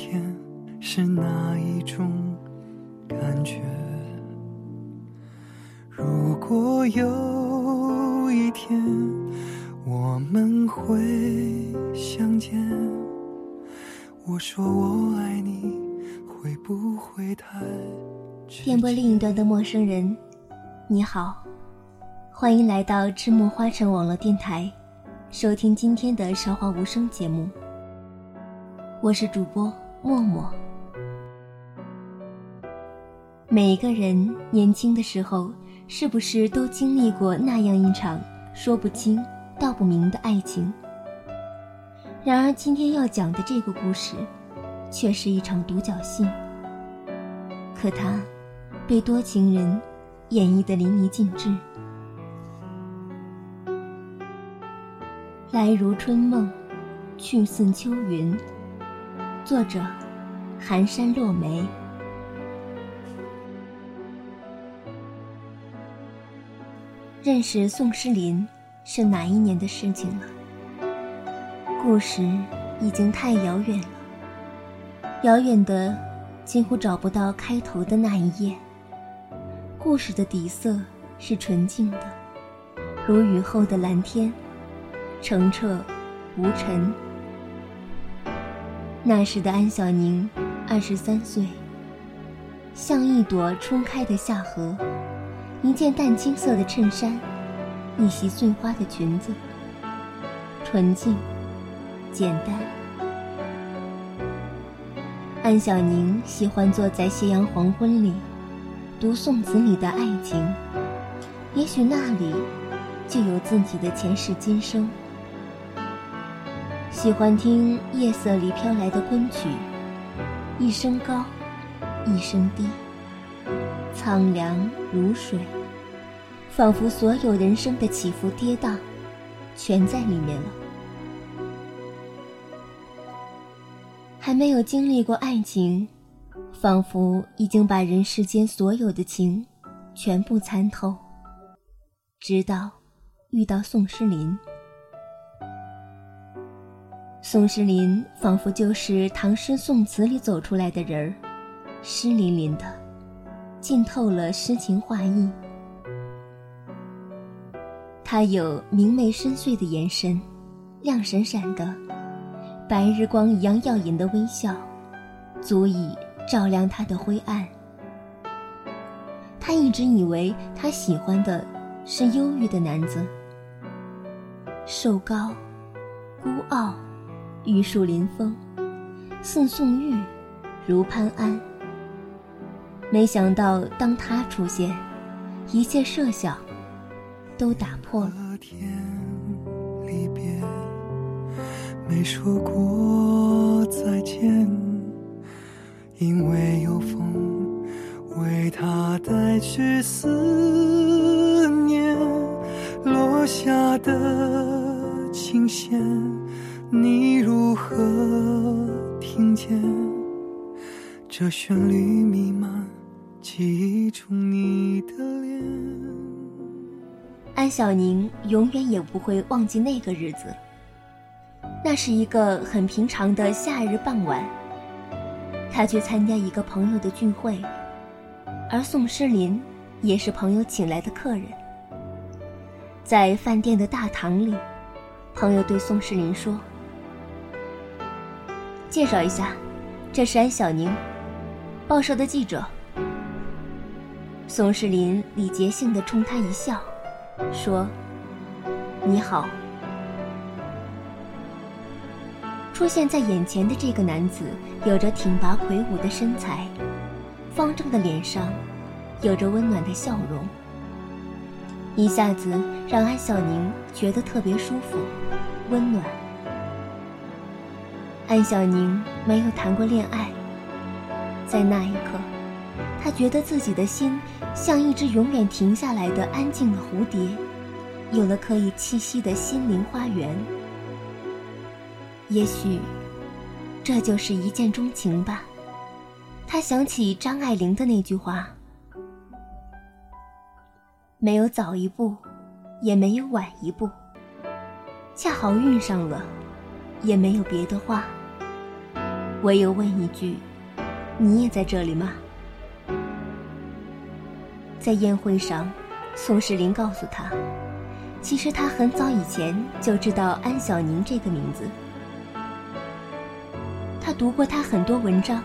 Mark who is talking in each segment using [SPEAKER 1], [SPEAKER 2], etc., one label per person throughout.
[SPEAKER 1] 天是，哪一种感觉？如果有一天我们会相见，我说我爱你，会不会太直接？
[SPEAKER 2] 电波另一端的陌生人，你好，欢迎来到赤木花城网络电台，收听今天的《韶华无声》节目。我是主播默默。每个人年轻的时候，是不是都经历过那样一场说不清道不明的爱情？然而，今天要讲的这个故事，却是一场独角戏。可它，被多情人演绎的淋漓尽致。来如春梦，去似秋云。作者：寒山落梅。认识宋诗林是哪一年的事情了？故事已经太遥远了，遥远的几乎找不到开头的那一页。故事的底色是纯净的，如雨后的蓝天，澄澈无尘。那时的安小宁，二十三岁，像一朵初开的夏荷。一件淡青色的衬衫，一袭碎花的裙子，纯净、简单。安小宁喜欢坐在夕阳黄昏里，读宋词里的爱情，也许那里就有自己的前世今生。喜欢听夜色里飘来的昆曲，一声高，一声低。苍凉如水，仿佛所有人生的起伏跌宕，全在里面了。还没有经历过爱情，仿佛已经把人世间所有的情，全部参透。直到遇到宋诗龄，宋诗龄仿佛就是唐诗宋词里走出来的人儿，湿淋淋的。浸透了诗情画意，他有明媚深邃的眼神，亮闪闪的，白日光一样耀眼的微笑，足以照亮他的灰暗。他一直以为他喜欢的是忧郁的男子，瘦高、孤傲、玉树临风，似宋玉，如潘安。没想到，当他出现，一切设想都打破了。
[SPEAKER 1] 天离别，没说过再见，因为有风为他带去思念，落下的琴弦，你如何听见？这旋律弥漫。记忆中你的脸。
[SPEAKER 2] 安小宁永远也不会忘记那个日子。那是一个很平常的夏日傍晚，他去参加一个朋友的聚会，而宋诗林也是朋友请来的客人。在饭店的大堂里，朋友对宋诗林说：“介绍一下，这是安小宁，报社的记者。”宋世林礼节性的冲他一笑，说：“你好。”出现在眼前的这个男子，有着挺拔魁梧的身材，方正的脸上，有着温暖的笑容。一下子让安小宁觉得特别舒服、温暖。安小宁没有谈过恋爱，在那一刻，她觉得自己的心像一只永远停下来的安静的蝴蝶，有了可以栖息的心灵花园。也许，这就是一见钟情吧。他想起张爱玲的那句话。没有早一步，也没有晚一步，恰好遇上了，也没有别的话，唯有问一句：“你也在这里吗？”在宴会上，宋世林告诉他，其实他很早以前就知道安小宁这个名字，他读过他很多文章，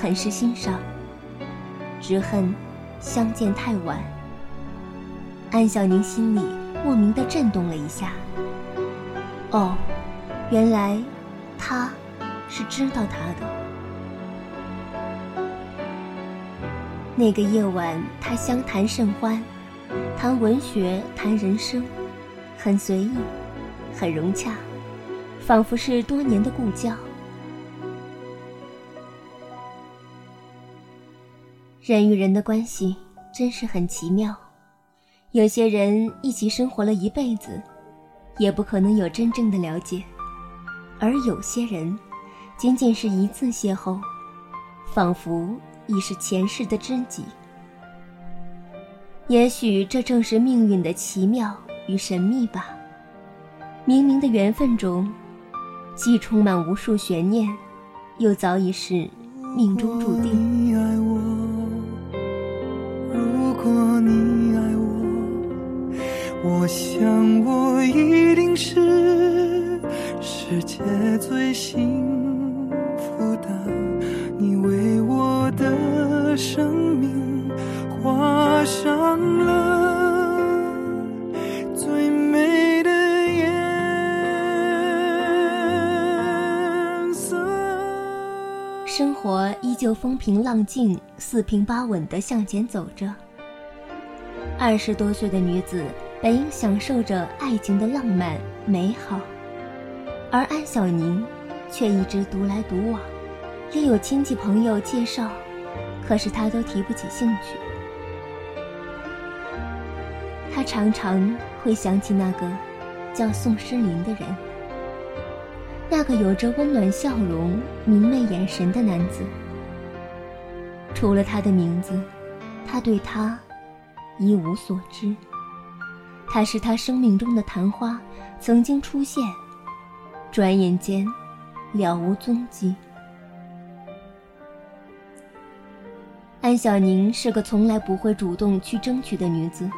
[SPEAKER 2] 很是欣赏，只恨相见太晚。安小宁心里莫名的震动了一下。哦，原来他是知道他的。那个夜晚，他相谈甚欢，谈文学，谈人生，很随意，很融洽，仿佛是多年的故交。人与人的关系真是很奇妙。有些人一起生活了一辈子，也不可能有真正的了解；而有些人，仅仅是一次邂逅，仿佛已是前世的知己。也许这正是命运的奇妙与神秘吧。冥冥的缘分中，既充满无数悬念，又早已是命中注定。
[SPEAKER 1] 如果你爱我。我想，我一定是世界最幸的。你为我的生命画上了最美的颜色。
[SPEAKER 2] 生活依旧风平浪静、四平八稳地向前走着。二十多岁的女子。本应享受着爱情的浪漫美好，而安小宁却一直独来独往，也有亲戚朋友介绍，可是他都提不起兴趣。他常常会想起那个叫宋诗龄的人，那个有着温暖笑容、明媚眼神的男子。除了他的名字，他对他一无所知。他是他生命中的昙花，曾经出现，转眼间了无踪迹。安小宁是个从来不会主动去争取的女子，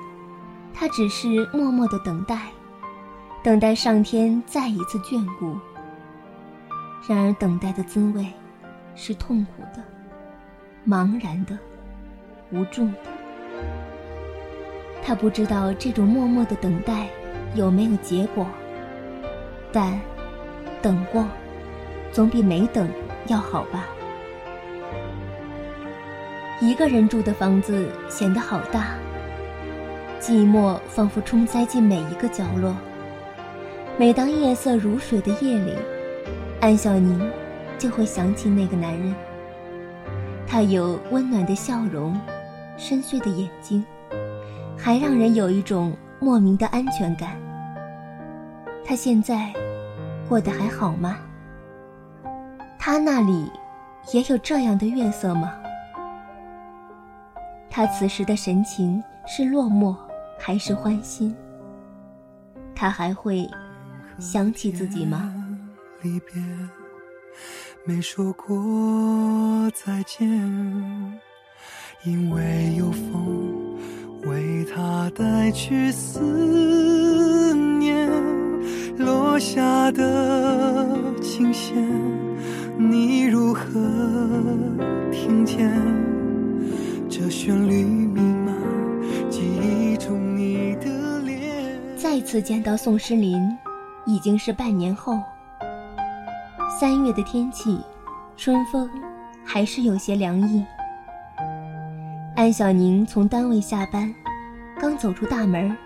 [SPEAKER 2] 她只是默默的等待，等待上天再一次眷顾。然而，等待的滋味是痛苦的、茫然的、无助的。他不知道这种默默的等待有没有结果，但等过总比没等要好吧。一个人住的房子显得好大，寂寞仿佛冲塞进每一个角落。每当夜色如水的夜里，安小宁就会想起那个男人。他有温暖的笑容，深邃的眼睛。还让人有一种莫名的安全感。他现在过得还好吗？他那里也有这样的月色吗？他此时的神情是落寞还是欢欣？他还会想起自己吗？
[SPEAKER 1] 离别，没说过再见，因为有风。为他带去思念落下的琴弦，你如何听见？
[SPEAKER 2] 次见到宋诗林，已经是半年后。三月的天气，春风还是有些凉意。安小宁从单位下班，刚走出大门，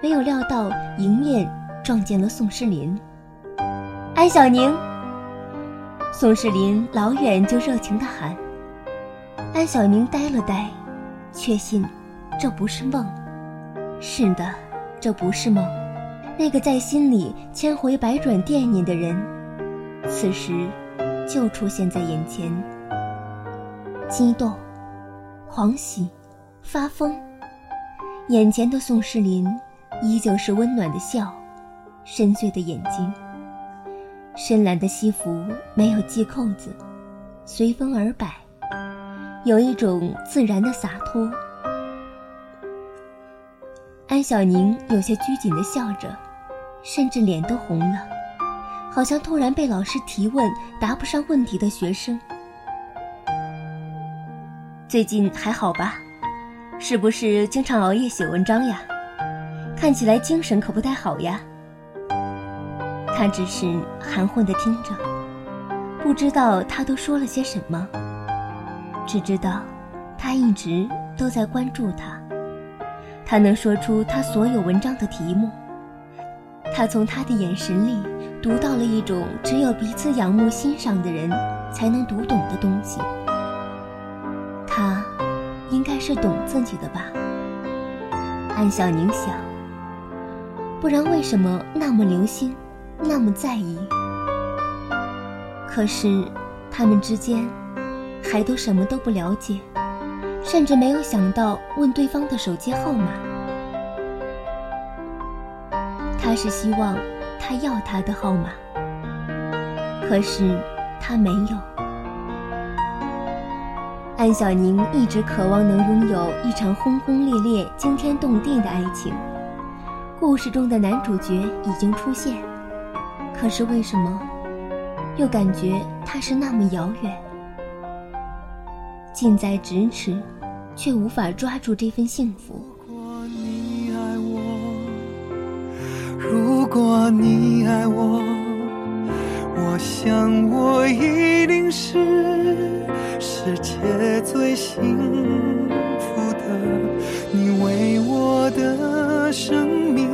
[SPEAKER 2] 没有料到迎面撞见了宋诗林。安小宁，宋诗林老远就热情地喊。安小宁呆了呆，确信这不是梦。是的，这不是梦。那个在心里千回百转惦念的人。此时，就出现在眼前。激动、狂喜、发疯。眼前的宋世林，依旧是温暖的笑，深邃的眼睛。深蓝的西服没有系扣子，随风而摆，有一种自然的洒脱。安小宁有些拘谨的笑着，甚至脸都红了。好像突然被老师提问答不上问题的学生。最近还好吧？是不是经常熬夜写文章呀？看起来精神可不太好呀。他只是含混的听着，不知道他都说了些什么，只知道他一直都在关注他。他能说出他所有文章的题目。他从他的眼神里读到了一种只有彼此仰慕欣赏的人才能读懂的东西。他应该是懂自己的吧？安小宁想。不然为什么那么留心，那么在意？可是他们之间还都什么都不了解，甚至没有想到问对方的手机号码。他是希望他要他的号码，可是他没有。安小宁一直渴望能拥有一场轰轰烈烈、惊天动地的爱情。故事中的男主角已经出现，可是为什么又感觉他是那么遥远？近在咫尺，却无法抓住这份幸福。
[SPEAKER 1] 你爱我，我想我一定是世界最幸福的。你为我的生命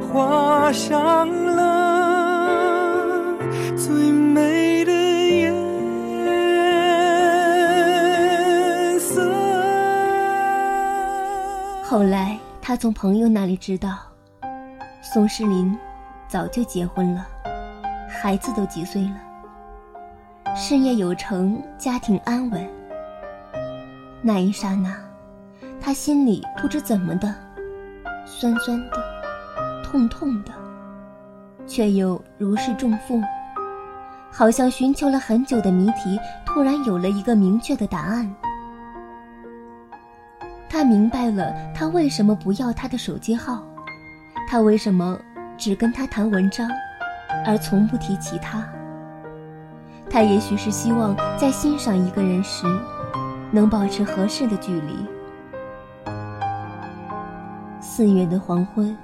[SPEAKER 1] 画上了最美的颜色。
[SPEAKER 2] 后来，他从朋友那里知道。宋诗林早就结婚了，孩子都几岁了，事业有成，家庭安稳。那一刹那，他心里不知怎么的，酸酸的，痛痛的，却又如释重负，好像寻求了很久的谜题突然有了一个明确的答案。他明白了，他为什么不要他的手机号。他为什么只跟他谈文章，而从不提其他？他也许是希望在欣赏一个人时，能保持合适的距离。四月的黄昏，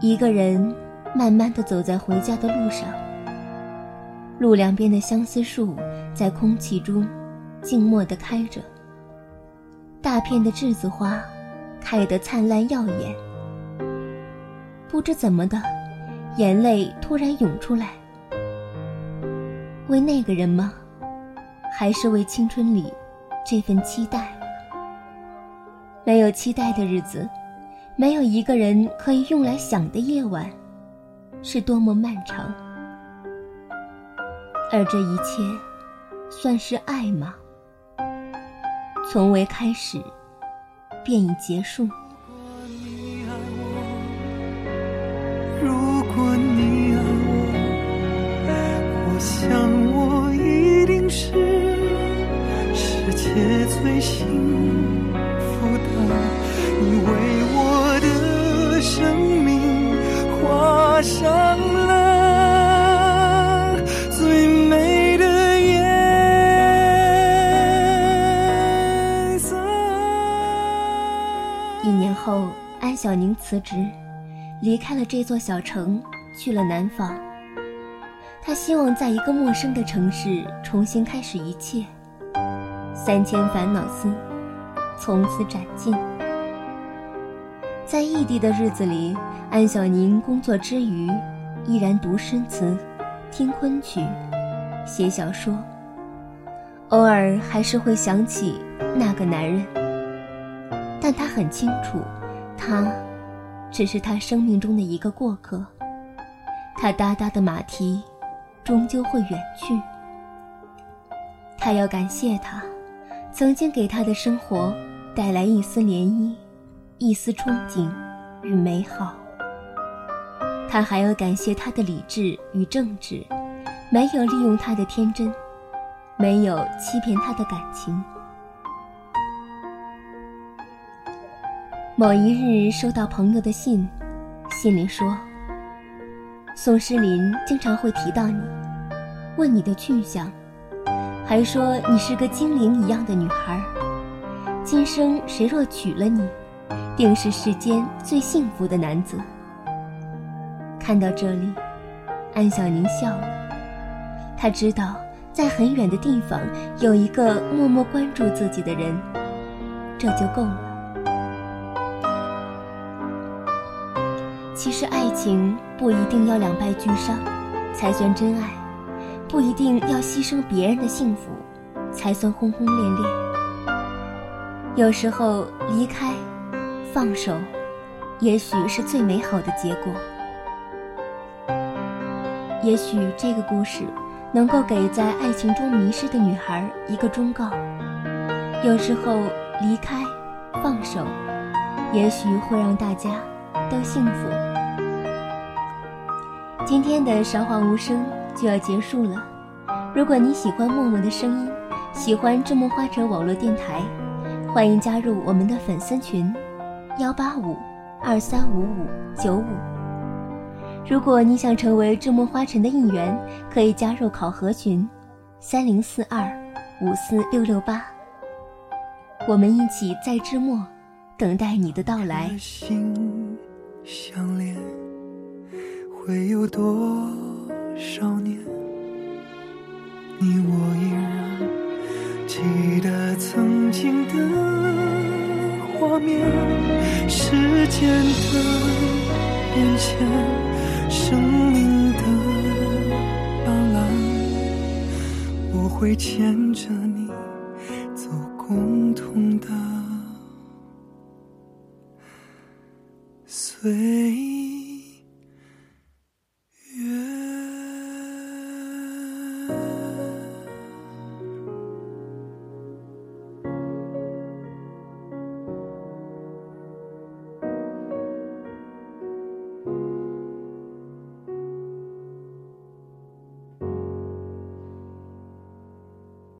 [SPEAKER 2] 一个人慢慢的走在回家的路上。路两边的相思树在空气中静默的开着，大片的栀子花开得灿烂耀眼。不知怎么的，眼泪突然涌出来。为那个人吗？还是为青春里这份期待？没有期待的日子，没有一个人可以用来想的夜晚，是多么漫长。而这一切，算是爱吗？从未开始，便已结束。
[SPEAKER 1] 最幸福的，你为我的生命画上了最美的颜色。
[SPEAKER 2] 一年后，安小宁辞职，离开了这座小城，去了南方。他希望在一个陌生的城市重新开始一切。三千烦恼丝，从此斩尽。在异地的日子里，安小宁工作之余，依然读诗词，听昆曲，写小说。偶尔还是会想起那个男人，但他很清楚，他只是他生命中的一个过客。他哒哒的马蹄，终究会远去。他要感谢他，曾经给他的生活带来一丝涟漪，一丝憧憬与美好。他还要感谢他的理智与正直，没有利用他的天真。没有欺骗他的感情。某一日收到朋友的信，信里说：“宋诗龄经常会提到你，问你的去向，还说你是个精灵一样的女孩。今生谁若娶了你，定是世间最幸福的男子。”看到这里，安小宁笑了，他知道。在很远的地方有一个默默关注自己的人，这就够了。其实爱情不一定要两败俱伤才算真爱，不一定要牺牲别人的幸福才算轰轰烈烈。有时候离开、放手，也许是最美好的结果。也许这个故事。能够给在爱情中迷失的女孩一个忠告：有时候离开、放手，也许会让大家都幸福。今天的韶华无声就要结束了。如果你喜欢默默的声音，喜欢智梦花城网络电台，欢迎加入我们的粉丝群：幺八五二三五五九五。如果你想成为智墨花城的一员，可以加入考核群，三零四二五四六六八。我们一起在智墨等待你的到来。
[SPEAKER 1] 心相连，会有多少年？你我依然记得曾经的画面，时间的变迁。生命的斑斓，我会牵着